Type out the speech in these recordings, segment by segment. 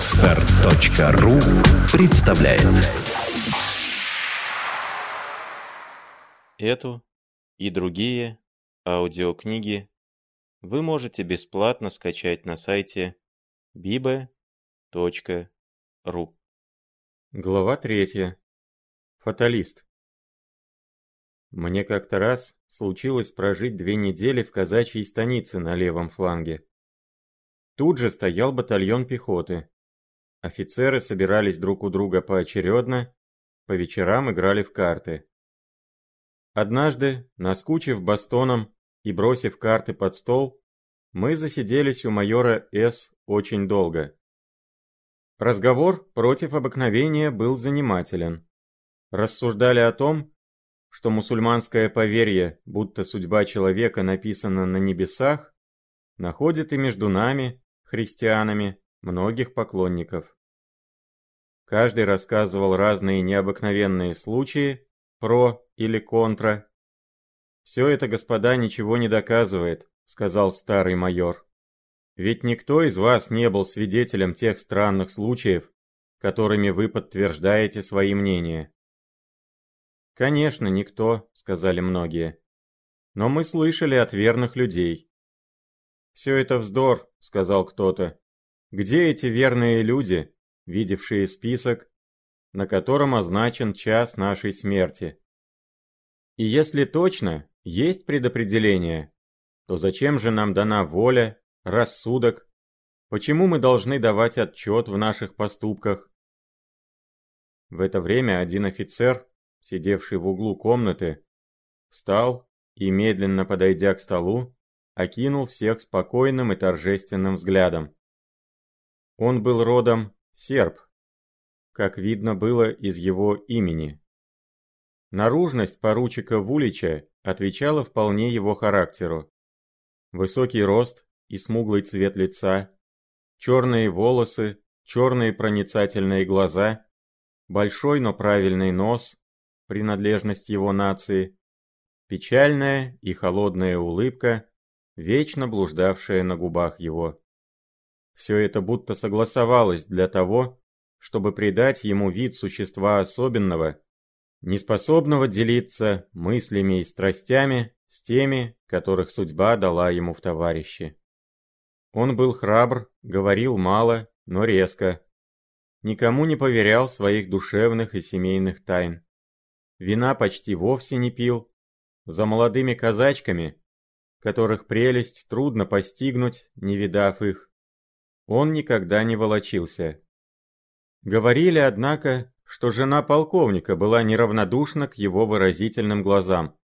Отстар.ру представляет Эту и другие аудиокниги вы можете бесплатно скачать на сайте bibe.ru Глава третья. Фаталист. Мне как-то раз случилось прожить две недели в казачьей станице на левом фланге. Тут же стоял батальон пехоты. Офицеры собирались друг у друга поочередно, по вечерам играли в карты. Однажды, наскучив бастоном и бросив карты под стол, мы засиделись у майора С. очень долго. Разговор против обыкновения был занимателен. Рассуждали о том, что мусульманское поверье, будто судьба человека написана на небесах, находит и между нами, христианами, многих поклонников. Каждый рассказывал разные необыкновенные случаи, про или контра. «Все это, господа, ничего не доказывает», — сказал старый майор. «Ведь никто из вас не был свидетелем тех странных случаев, которыми вы подтверждаете свои мнения». «Конечно, никто», — сказали многие. «Но мы слышали от верных людей. «Все это вздор», — сказал кто-то. «Где эти верные люди, видевшие список, на котором означен час нашей смерти?» И если точно есть предопределение, то зачем же нам дана воля, рассудок? Почему мы должны давать отчет в наших поступках? В это время один офицер, сидевший в углу комнаты, встал и, медленно подойдя к столу, окинул всех спокойным и торжественным взглядом. Он был родом серб, как видно было из его имени. Наружность поручика Вулича отвечала вполне его характеру. Высокий рост и смуглый цвет лица, черные волосы, черные проницательные глаза, большой, но правильный нос, принадлежность его нации, печальная и холодная улыбка, вечно блуждавшая на губах его. Все это будто согласовалось для того, чтобы придать ему вид существа особенного, неспособного делиться мыслями и страстями с теми, которых судьба дала ему в товарищи. Он был храбр, говорил мало, но резко. Никому не поверял своих душевных и семейных тайн. Вина почти вовсе не пил. За молодыми казачками которых прелесть трудно постигнуть, не видав их. Он никогда не волочился. Говорили, однако, что жена полковника была неравнодушна к его выразительным глазам.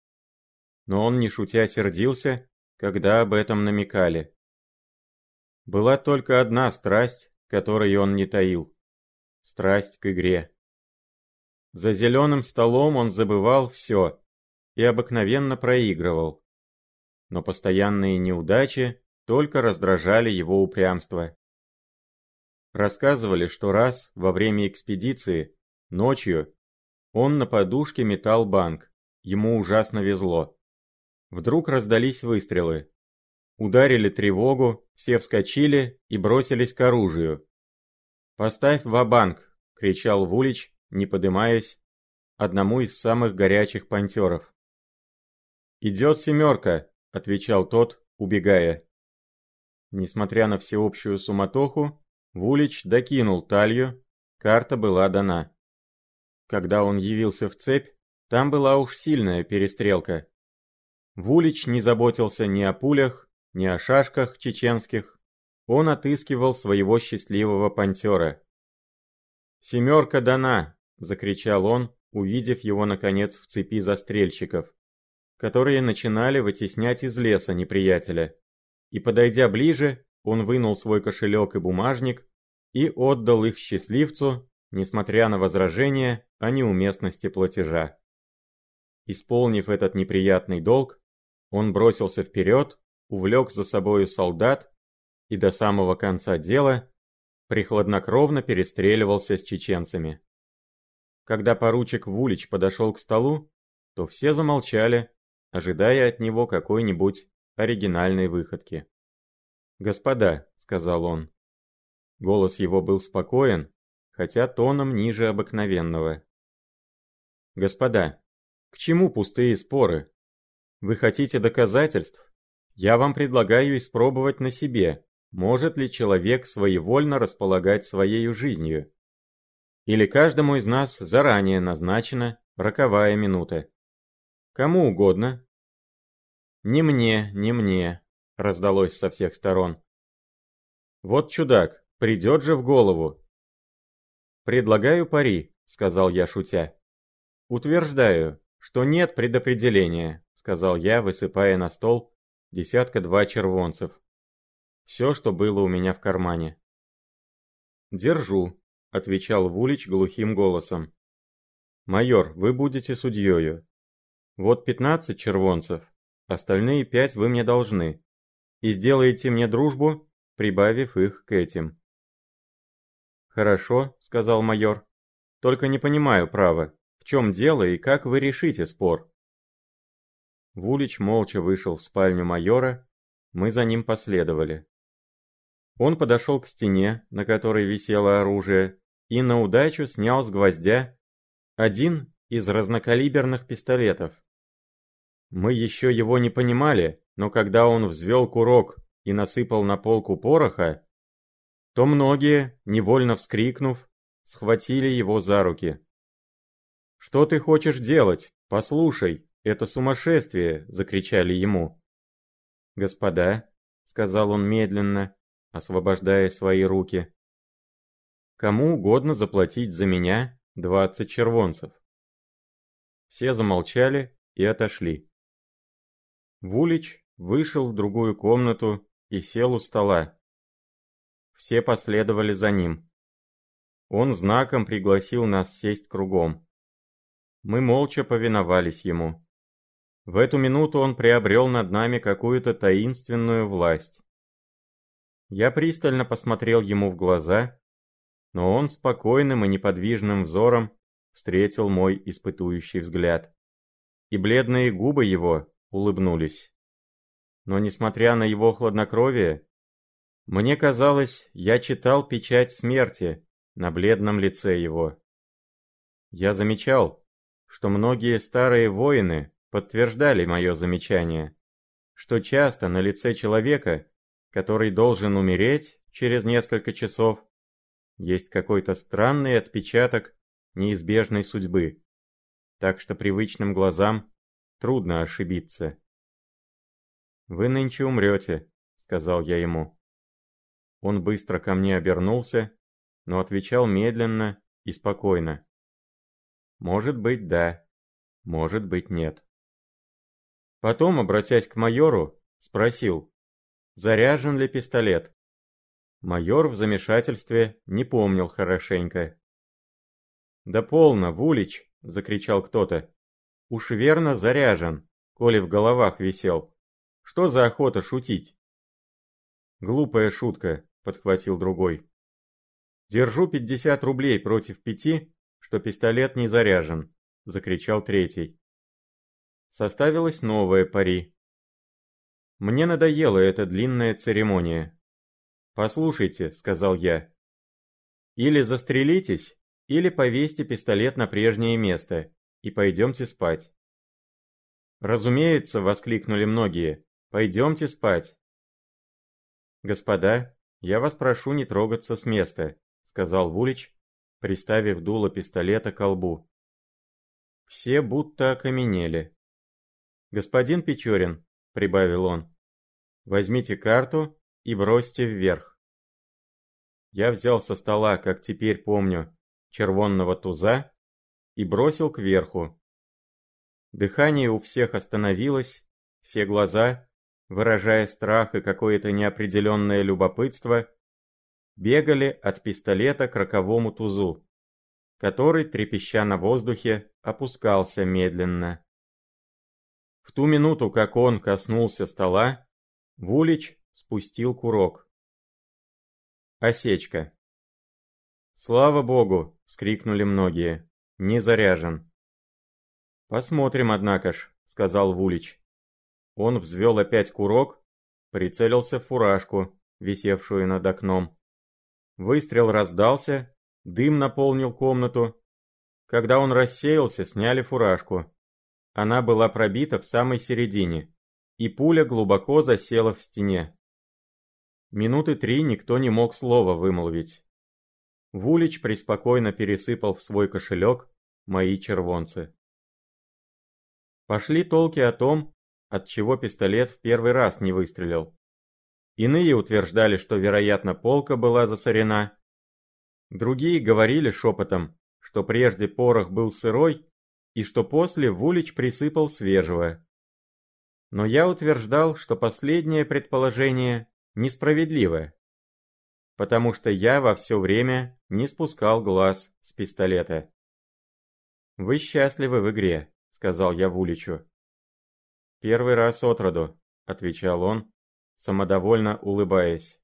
Но он не шутя сердился, когда об этом намекали. Была только одна страсть, которой он не таил. Страсть к игре. За зеленым столом он забывал все и обыкновенно проигрывал но постоянные неудачи только раздражали его упрямство. Рассказывали, что раз во время экспедиции, ночью, он на подушке метал банк, ему ужасно везло. Вдруг раздались выстрелы. Ударили тревогу, все вскочили и бросились к оружию. «Поставь ва-банк!» — кричал Вулич, не подымаясь, одному из самых горячих пантеров. «Идет семерка!» отвечал тот, убегая. Несмотря на всеобщую суматоху, Вулич докинул талью, карта была дана. Когда он явился в цепь, там была уж сильная перестрелка. Вулич не заботился ни о пулях, ни о шашках чеченских, он отыскивал своего счастливого пантера. «Семерка дана!» — закричал он, увидев его, наконец, в цепи застрельщиков которые начинали вытеснять из леса неприятеля. И подойдя ближе, он вынул свой кошелек и бумажник и отдал их счастливцу, несмотря на возражения о неуместности платежа. Исполнив этот неприятный долг, он бросился вперед, увлек за собою солдат и до самого конца дела прихладнокровно перестреливался с чеченцами. Когда поручик Вулич подошел к столу, то все замолчали ожидая от него какой-нибудь оригинальной выходки. «Господа», — сказал он, Голос его был спокоен, хотя тоном ниже обыкновенного. «Господа, к чему пустые споры? Вы хотите доказательств? Я вам предлагаю испробовать на себе, может ли человек своевольно располагать своей жизнью. Или каждому из нас заранее назначена роковая минута. Кому угодно. «Не мне, не мне», — раздалось со всех сторон. «Вот чудак, придет же в голову». «Предлагаю пари», — сказал я, шутя. «Утверждаю, что нет предопределения», — сказал я, высыпая на стол десятка-два червонцев. Все, что было у меня в кармане. «Держу», — отвечал Вулич глухим голосом. «Майор, вы будете судьёю. Вот пятнадцать червонцев, остальные пять вы мне должны. И сделаете мне дружбу, прибавив их к этим». «Хорошо», — сказал майор. «Только не понимаю, право, в чем дело и как вы решите спор?» Вулич молча вышел в спальню майора, мы за ним последовали. Он подошел к стене, на которой висело оружие, и на удачу снял с гвоздя один из разнокалиберных пистолетов. Мы еще его не понимали, но когда он взвел курок и насыпал на полку пороха, то многие, невольно вскрикнув, схватили его за руки. «Что ты хочешь делать? Послушай, это сумасшествие!» — закричали ему. «Господа», — сказал он медленно, освобождая свои руки, — «кому угодно заплатить за меня двадцать червонцев». Все замолчали и отошли. Вулич вышел в другую комнату и сел у стола. Все последовали за ним. Он знаком пригласил нас сесть кругом. Мы молча повиновались ему. В эту минуту он приобрел над нами какую-то таинственную власть. Я пристально посмотрел ему в глаза, но он спокойным и неподвижным взором встретил мой испытующий взгляд. И бледные губы его улыбнулись. Но несмотря на его хладнокровие, мне казалось, я читал печать смерти на бледном лице его. Я замечал, что многие старые воины подтверждали мое замечание, что часто на лице человека, который должен умереть через несколько часов, есть какой-то странный отпечаток неизбежной судьбы, так что привычным глазам Трудно ошибиться. «Вы нынче умрете», — сказал я ему. Он быстро ко мне обернулся, но отвечал медленно и спокойно. «Может быть, да. Может быть, нет». Потом, обратясь к майору, спросил, заряжен ли пистолет. Майор в замешательстве не помнил хорошенько. «Да полно, Вулич!» — закричал кто-то. Уж верно заряжен, коли в головах висел. Что за охота шутить? Глупая шутка, подхватил другой. Держу пятьдесят рублей против пяти, что пистолет не заряжен, закричал третий. Составилась новая пари. Мне надоела эта длинная церемония. «Послушайте», — сказал я, — «или застрелитесь, или повесьте пистолет на прежнее место, и пойдемте спать». «Разумеется», — воскликнули многие, — «пойдемте спать». «Господа, я вас прошу не трогаться с места», — сказал Вулич, приставив дуло пистолета к колбу. Все будто окаменели. «Господин Печорин», — прибавил он, — «возьмите карту и бросьте вверх». Я взял со стола, как теперь помню, червонного туза и бросил кверху. Дыхание у всех остановилось, все глаза, выражая страх и какое-то неопределенное любопытство, бегали от пистолета к роковому тузу, который, трепеща на воздухе, опускался медленно. В ту минуту, как он коснулся стола, Вулич спустил курок. Осечка. «Слава богу!» — вскрикнули многие. Не заряжен. Посмотрим, однако ж, сказал Вулич. Он взвел опять курок, прицелился в фуражку, висевшую над окном. Выстрел раздался, дым наполнил комнату. Когда он рассеялся, сняли фуражку. Она была пробита в самой середине, и пуля глубоко засела в стене. Минуты три никто не мог слова вымолвить. Вулич преспокойно пересыпал в свой кошелек мои червонцы. Пошли толки о том, от чего пистолет в первый раз не выстрелил. Иные утверждали, что, вероятно, полка была засорена. Другие говорили шепотом, что прежде порох был сырой, и что после Вулич присыпал свежего. Но я утверждал, что последнее предположение несправедливое, потому что я во все время не спускал глаз с пистолета. «Вы счастливы в игре», — сказал я Вуличу. «Первый раз от роду», — отвечал он, самодовольно улыбаясь.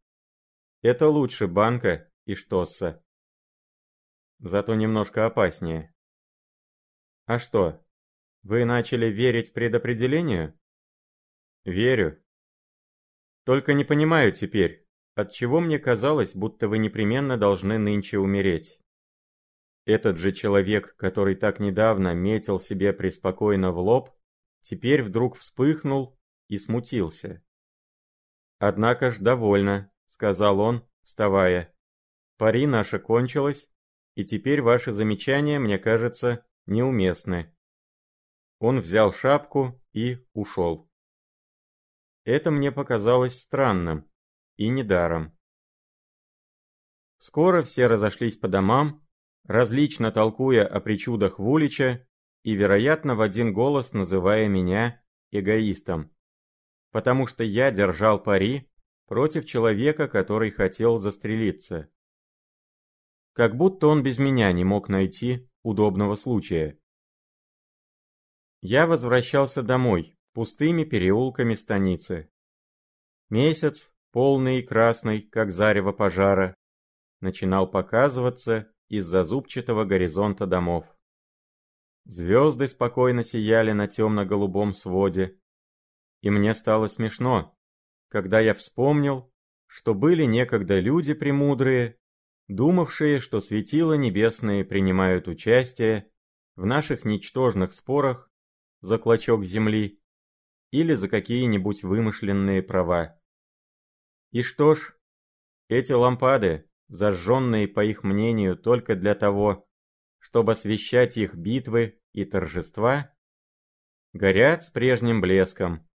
«Это лучше банка и штосса. Зато немножко опаснее». «А что, вы начали верить предопределению?» «Верю. Только не понимаю теперь, отчего мне казалось, будто вы непременно должны нынче умереть. Этот же человек, который так недавно метил себе преспокойно в лоб, теперь вдруг вспыхнул и смутился. «Однако ж довольно», — сказал он, вставая. «Пари наша кончилась, и теперь ваши замечания, мне кажется, неуместны». Он взял шапку и ушел. Это мне показалось странным и недаром. Скоро все разошлись по домам, различно толкуя о причудах Вулича и, вероятно, в один голос называя меня эгоистом. Потому что я держал пари против человека, который хотел застрелиться. Как будто он без меня не мог найти удобного случая. Я возвращался домой, пустыми переулками станицы. Месяц, полный и красный, как зарево пожара, начинал показываться из-за зубчатого горизонта домов. Звезды спокойно сияли на темно-голубом своде, и мне стало смешно, когда я вспомнил, что были некогда люди премудрые, думавшие, что светила небесные принимают участие в наших ничтожных спорах за клочок земли или за какие-нибудь вымышленные права. И что ж, эти лампады, зажженные, по их мнению, только для того, чтобы освещать их битвы и торжества, горят с прежним блеском,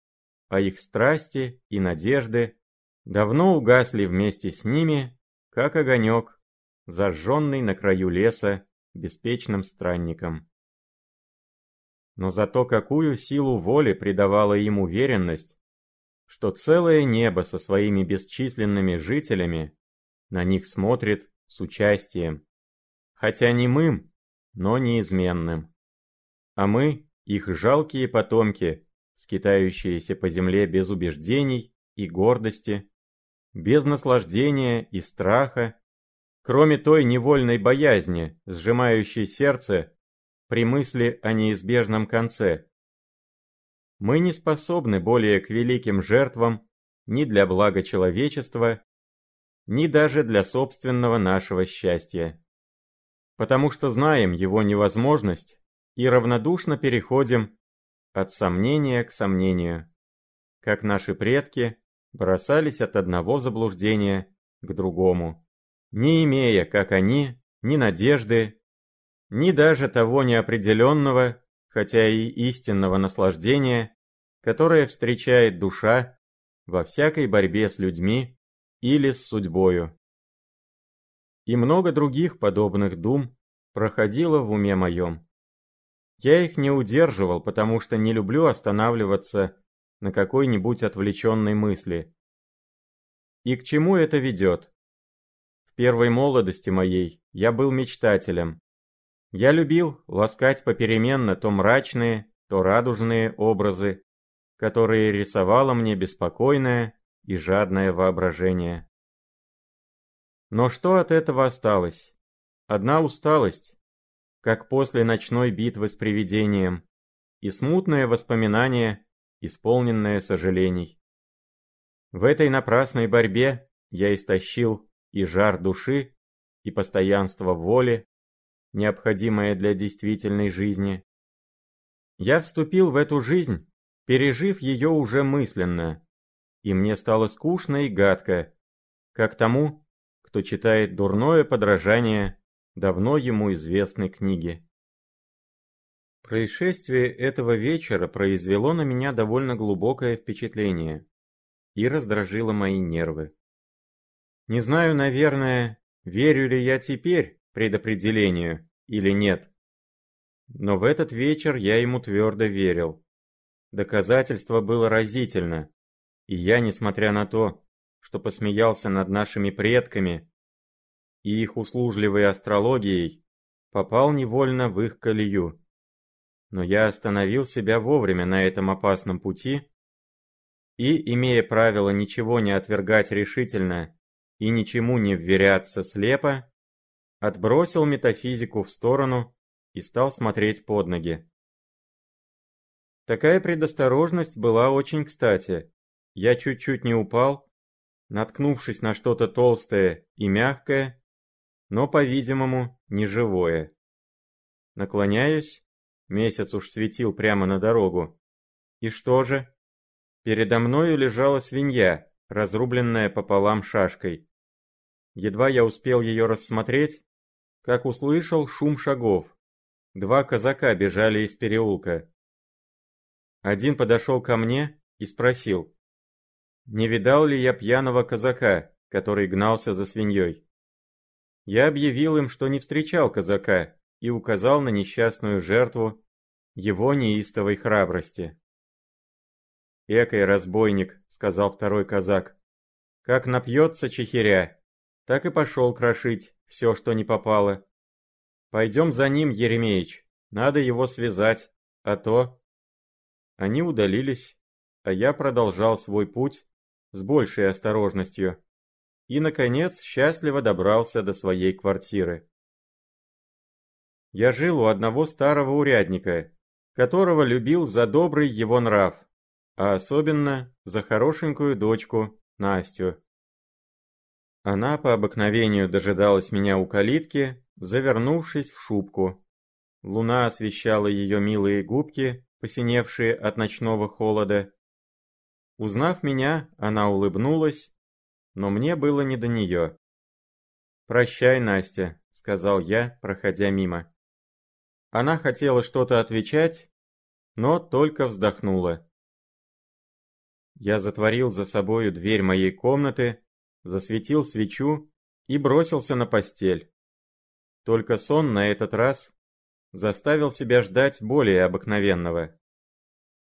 а их страсти и надежды давно угасли вместе с ними, как огонек, зажженный на краю леса беспечным странником. Но зато какую силу воли придавала им уверенность, что целое небо со своими бесчисленными жителями на них смотрит с участием, хотя немым, но неизменным. А мы, их жалкие потомки, скитающиеся по земле без убеждений и гордости, без наслаждения и страха, кроме той невольной боязни, сжимающей сердце при мысли о неизбежном конце. Мы не способны более к великим жертвам ни для блага человечества, ни даже для собственного нашего счастья. Потому что знаем его невозможность и равнодушно переходим от сомнения к сомнению, как наши предки бросались от одного заблуждения к другому, не имея, как они, ни надежды, ни даже того неопределенного, хотя и истинного наслаждения, которое встречает душа во всякой борьбе с людьми или с судьбою. И много других подобных дум проходило в уме моем. Я их не удерживал, потому что не люблю останавливаться на какой-нибудь отвлеченной мысли. И к чему это ведет? В первой молодости моей я был мечтателем, я любил ласкать попеременно то мрачные, то радужные образы, которые рисовало мне беспокойное и жадное воображение. Но что от этого осталось? Одна усталость, как после ночной битвы с привидением, и смутное воспоминание, исполненное сожалений. В этой напрасной борьбе я истощил и жар души, и постоянство воли, необходимое для действительной жизни. Я вступил в эту жизнь, пережив ее уже мысленно, и мне стало скучно и гадко, как тому, кто читает дурное подражание давно ему известной книги. Происшествие этого вечера произвело на меня довольно глубокое впечатление и раздражило мои нервы. Не знаю, наверное, верю ли я теперь предопределению или нет. Но в этот вечер я ему твердо верил. Доказательство было разительно, и я, несмотря на то, что посмеялся над нашими предками и их услужливой астрологией, попал невольно в их колею. Но я остановил себя вовремя на этом опасном пути и, имея правило ничего не отвергать решительно и ничему не вверяться слепо, отбросил метафизику в сторону и стал смотреть под ноги. Такая предосторожность была очень кстати. Я чуть-чуть не упал, наткнувшись на что-то толстое и мягкое, но, по-видимому, не живое. Наклоняюсь, месяц уж светил прямо на дорогу. И что же? Передо мною лежала свинья, разрубленная пополам шашкой. Едва я успел ее рассмотреть, как услышал шум шагов. Два казака бежали из переулка. Один подошел ко мне и спросил, не видал ли я пьяного казака, который гнался за свиньей. Я объявил им, что не встречал казака, и указал на несчастную жертву его неистовой храбрости. «Экой разбойник», — сказал второй казак, — «как напьется чехиря, так и пошел крошить все, что не попало. Пойдем за ним, Еремеич, надо его связать, а то...» Они удалились, а я продолжал свой путь с большей осторожностью и, наконец, счастливо добрался до своей квартиры. Я жил у одного старого урядника, которого любил за добрый его нрав, а особенно за хорошенькую дочку Настю. Она по обыкновению дожидалась меня у калитки, завернувшись в шубку. Луна освещала ее милые губки, посиневшие от ночного холода. Узнав меня, она улыбнулась но мне было не до нее. «Прощай, Настя», — сказал я, проходя мимо. Она хотела что-то отвечать, но только вздохнула. Я затворил за собою дверь моей комнаты, засветил свечу и бросился на постель. Только сон на этот раз заставил себя ждать более обыкновенного.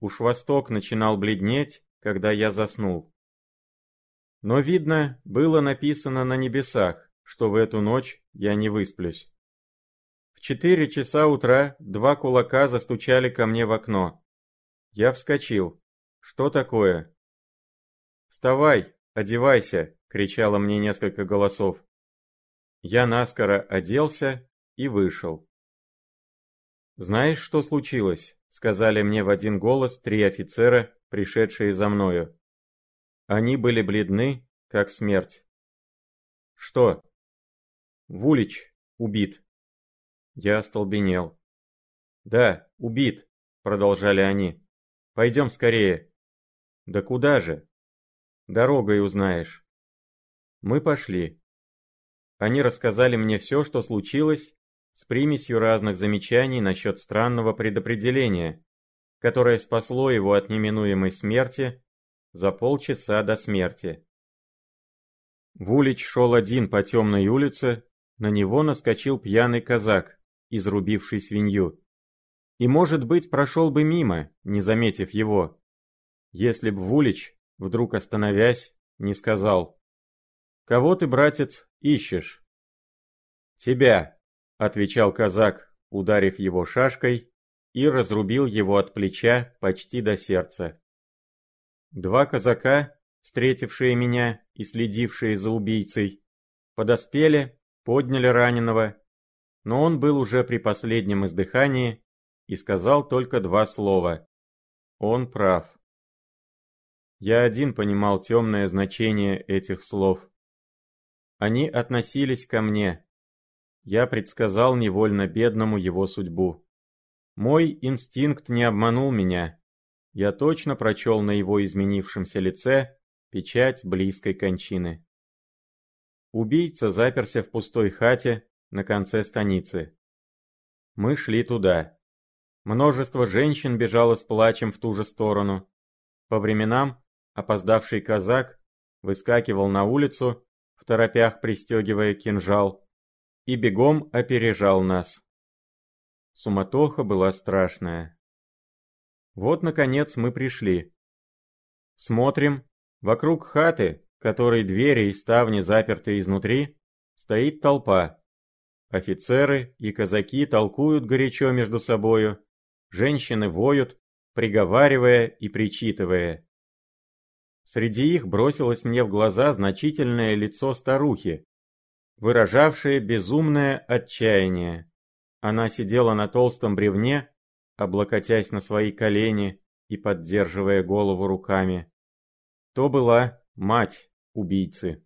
Уж восток начинал бледнеть, когда я заснул. Но, видно, было написано на небесах, что в эту ночь я не высплюсь. В четыре часа утра два кулака застучали ко мне в окно. Я вскочил. Что такое? «Вставай, одевайся!» — кричало мне несколько голосов. Я наскоро оделся и вышел. «Знаешь, что случилось?» — сказали мне в один голос три офицера, пришедшие за мною. Они были бледны, как смерть. «Что?» «Вулич убит». Я остолбенел. «Да, убит», — продолжали они. «Пойдем скорее». «Да куда же?» «Дорогой узнаешь». Мы пошли. Они рассказали мне все, что случилось, с примесью разных замечаний насчет странного предопределения, которое спасло его от неминуемой смерти за полчаса до смерти. Вулич шел один по темной улице, на него наскочил пьяный казак, изрубивший свинью. И, может быть, прошел бы мимо, не заметив его, если б Вулич, вдруг остановясь, не сказал «Кого ты, братец, ищешь?» «Тебя», — отвечал казак, ударив его шашкой, и разрубил его от плеча почти до сердца. Два казака, встретившие меня и следившие за убийцей, подоспели, подняли раненого, но он был уже при последнем издыхании и сказал только два слова. Он прав. Я один понимал темное значение этих слов. Они относились ко мне. Я предсказал невольно бедному его судьбу. Мой инстинкт не обманул меня. Я точно прочел на его изменившемся лице печать близкой кончины. Убийца заперся в пустой хате на конце станицы. Мы шли туда. Множество женщин бежало с плачем в ту же сторону. По временам опоздавший казак выскакивал на улицу, в торопях пристегивая кинжал, и бегом опережал нас. Суматоха была страшная. Вот, наконец, мы пришли. Смотрим, вокруг хаты, которой двери и ставни заперты изнутри, стоит толпа. Офицеры и казаки толкуют горячо между собою, женщины воют, приговаривая и причитывая. Среди их бросилось мне в глаза значительное лицо старухи, выражавшее безумное отчаяние. Она сидела на толстом бревне, облокотясь на свои колени и поддерживая голову руками. То была мать убийцы.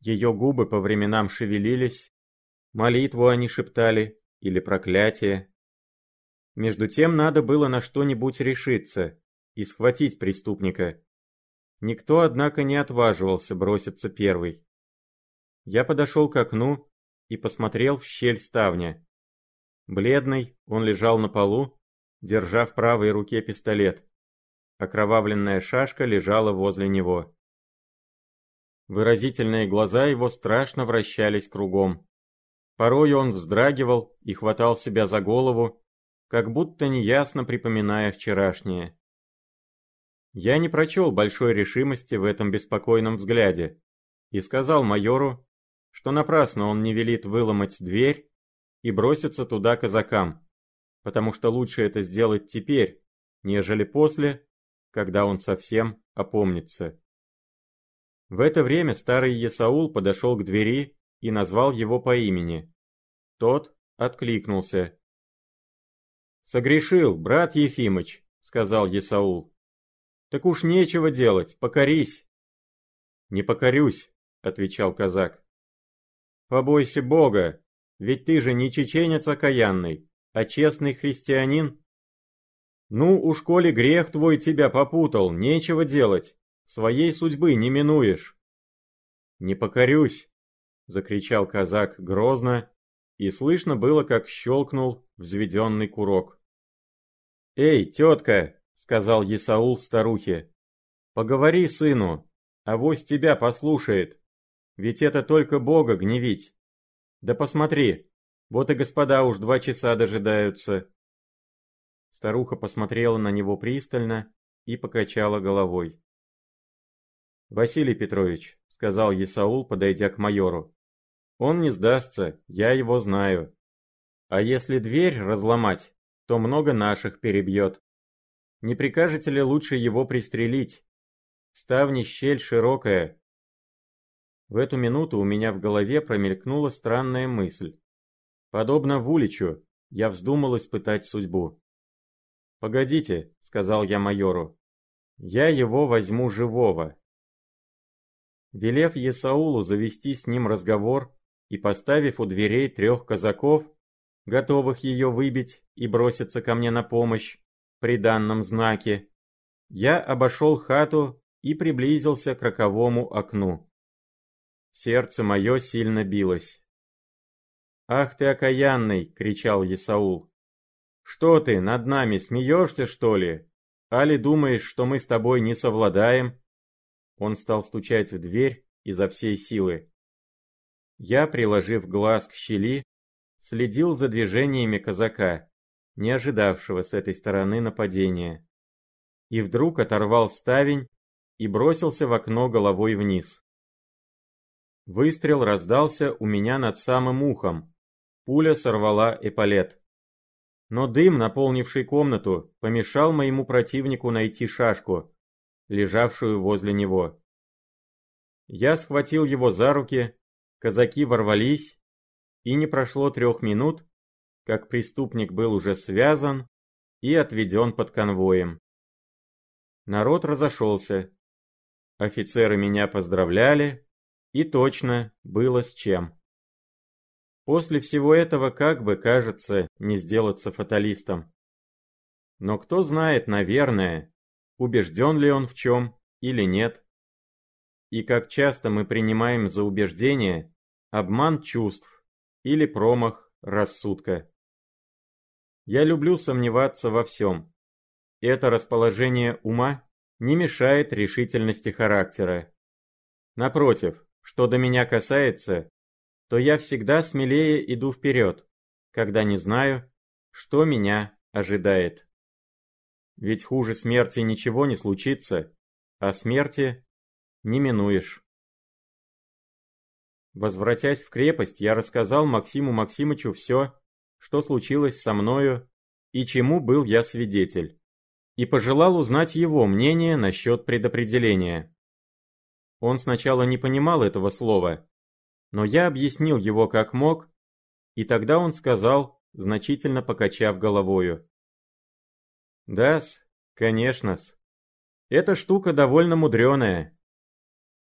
Ее губы по временам шевелились, молитву они шептали или проклятие. Между тем надо было на что-нибудь решиться и схватить преступника. Никто, однако, не отваживался броситься первый. Я подошел к окну и посмотрел в щель ставня. Бледный, он лежал на полу, держа в правой руке пистолет. Окровавленная шашка лежала возле него. Выразительные глаза его страшно вращались кругом. Порой он вздрагивал и хватал себя за голову, как будто неясно припоминая вчерашнее. Я не прочел большой решимости в этом беспокойном взгляде и сказал майору, что напрасно он не велит выломать дверь и броситься туда казакам, потому что лучше это сделать теперь, нежели после, когда он совсем опомнится. В это время старый Есаул подошел к двери и назвал его по имени. Тот откликнулся. «Согрешил, брат Ефимыч», — сказал Есаул. Так уж нечего делать, покорись. Не покорюсь, отвечал казак. Побойся Бога, ведь ты же не чеченец окаянный, а честный христианин. Ну, уж коли грех твой тебя попутал, нечего делать, своей судьбы не минуешь. Не покорюсь, закричал казак грозно, и слышно было, как щелкнул взведенный курок. «Эй, тетка!» — сказал Есаул старухе. «Поговори сыну, авось тебя послушает, ведь это только Бога гневить. Да посмотри, вот и господа уж два часа дожидаются». Старуха посмотрела на него пристально и покачала головой. «Василий Петрович», — сказал Есаул, подойдя к майору, — «он не сдастся, я его знаю. А если дверь разломать, то много наших перебьет. Не прикажете ли лучше его пристрелить? Ставни щель широкая. В эту минуту у меня в голове промелькнула странная мысль. Подобно Вуличу, я вздумал испытать судьбу. «Погодите», — сказал я майору, — «я его возьму живого». Велев Есаулу завести с ним разговор и поставив у дверей трех казаков, готовых ее выбить и броситься ко мне на помощь, при данном знаке, я обошел хату и приблизился к роковому окну. Сердце мое сильно билось. «Ах ты окаянный!» — кричал Есаул. «Что ты, над нами смеешься, что ли? Али думаешь, что мы с тобой не совладаем?» Он стал стучать в дверь изо всей силы. Я, приложив глаз к щели, следил за движениями казака не ожидавшего с этой стороны нападения. И вдруг оторвал ставень и бросился в окно головой вниз. Выстрел раздался у меня над самым ухом. Пуля сорвала эполет. Но дым, наполнивший комнату, помешал моему противнику найти шашку, лежавшую возле него. Я схватил его за руки, казаки ворвались, и не прошло трех минут, как преступник был уже связан и отведен под конвоем. Народ разошелся. Офицеры меня поздравляли, И точно было с чем. После всего этого как бы, кажется, не сделаться фаталистом. Но кто знает, наверное, убежден ли он в чем или нет. И как часто мы принимаем за убеждение обман чувств или промах рассудка. Я люблю сомневаться во всем. Это расположение ума не мешает решительности характера. Напротив, что до меня касается, то я всегда смелее иду вперед, когда не знаю, что меня ожидает. Ведь хуже смерти ничего не случится, а смерти не минуешь. Возвратясь в крепость, я рассказал Максиму Максимычу все, что случилось со мною и чему был я свидетель, и пожелал узнать его мнение насчет предопределения. Он сначала не понимал этого слова, но я объяснил его как мог, и тогда он сказал, значительно покачав головою. Да-с, конечно-с. Эта штука довольно мудреная.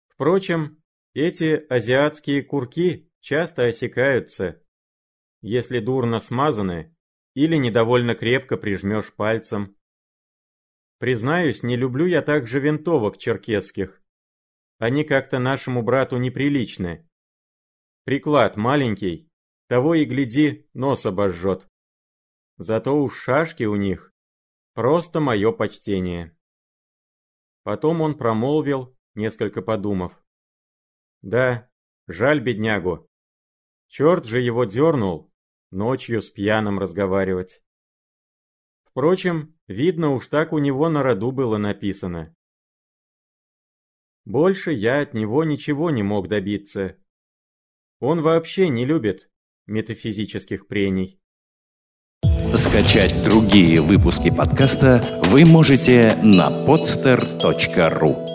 Впрочем, эти азиатские курки часто осекаются, если дурно смазаны или недовольно крепко прижмешь пальцем. Признаюсь, не люблю я также винтовок черкесских. Они как-то нашему брату неприличны. Приклад маленький, того и гляди, нос обожжет. Зато уж шашки у них просто мое почтение. Потом он промолвил, несколько подумав. Да, жаль беднягу. Черт же его дернул, ночью с пьяным разговаривать. Впрочем, видно уж так у него на роду было написано. Больше я от него ничего не мог добиться. Он вообще не любит метафизических прений. Скачать другие выпуски подкаста вы можете на podster.ru